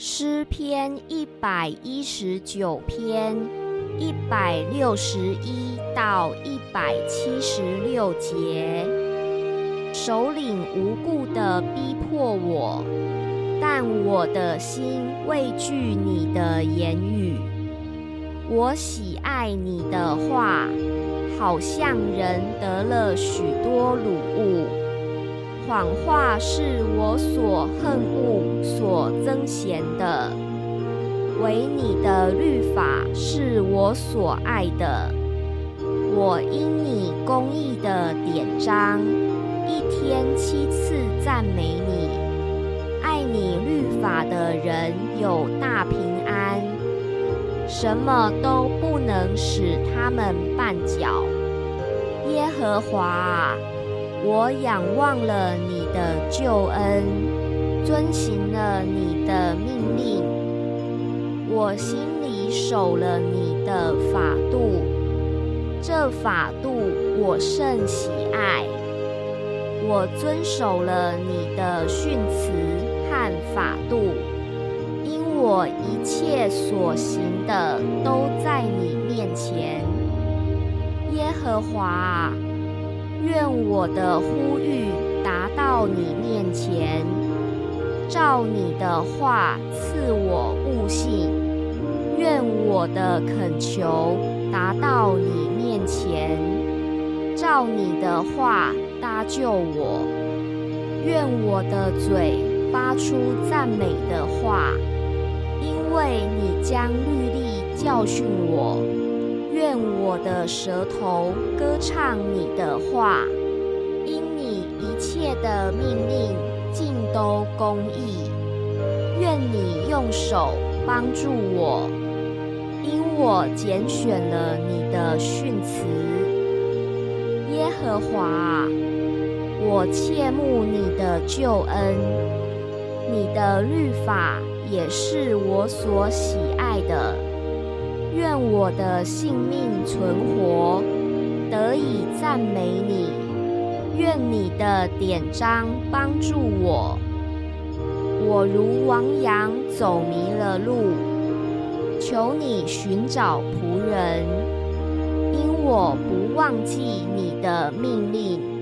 诗篇一百一十九篇一百六十一到一百七十六节，首领无故的逼迫我，但我的心畏惧你的言语。我喜爱你的话，好像人得了许多乳物。谎话是我所恨恶、所憎嫌的，唯你的律法是我所爱的。我因你公义的典章，一天七次赞美你。爱你律法的人有大平安，什么都不能使他们绊脚。耶和华。我仰望了你的救恩，遵行了你的命令，我心里守了你的法度，这法度我甚喜爱。我遵守了你的训词和法度，因我一切所行的都在你面前，耶和华。愿我的呼吁达到你面前，照你的话赐我悟性。愿我的恳求达到你面前，照你的话搭救我。愿我的嘴发出赞美的话，因为你将律例教训我。愿我的舌头歌唱你的话，因你一切的命令尽都公义。愿你用手帮助我，因我拣选了你的训词。耶和华，我切慕你的救恩，你的律法也是我所喜爱的。愿我的性命存活，得以赞美你。愿你的典章帮助我。我如亡羊走迷了路，求你寻找仆人，因我不忘记你的命令。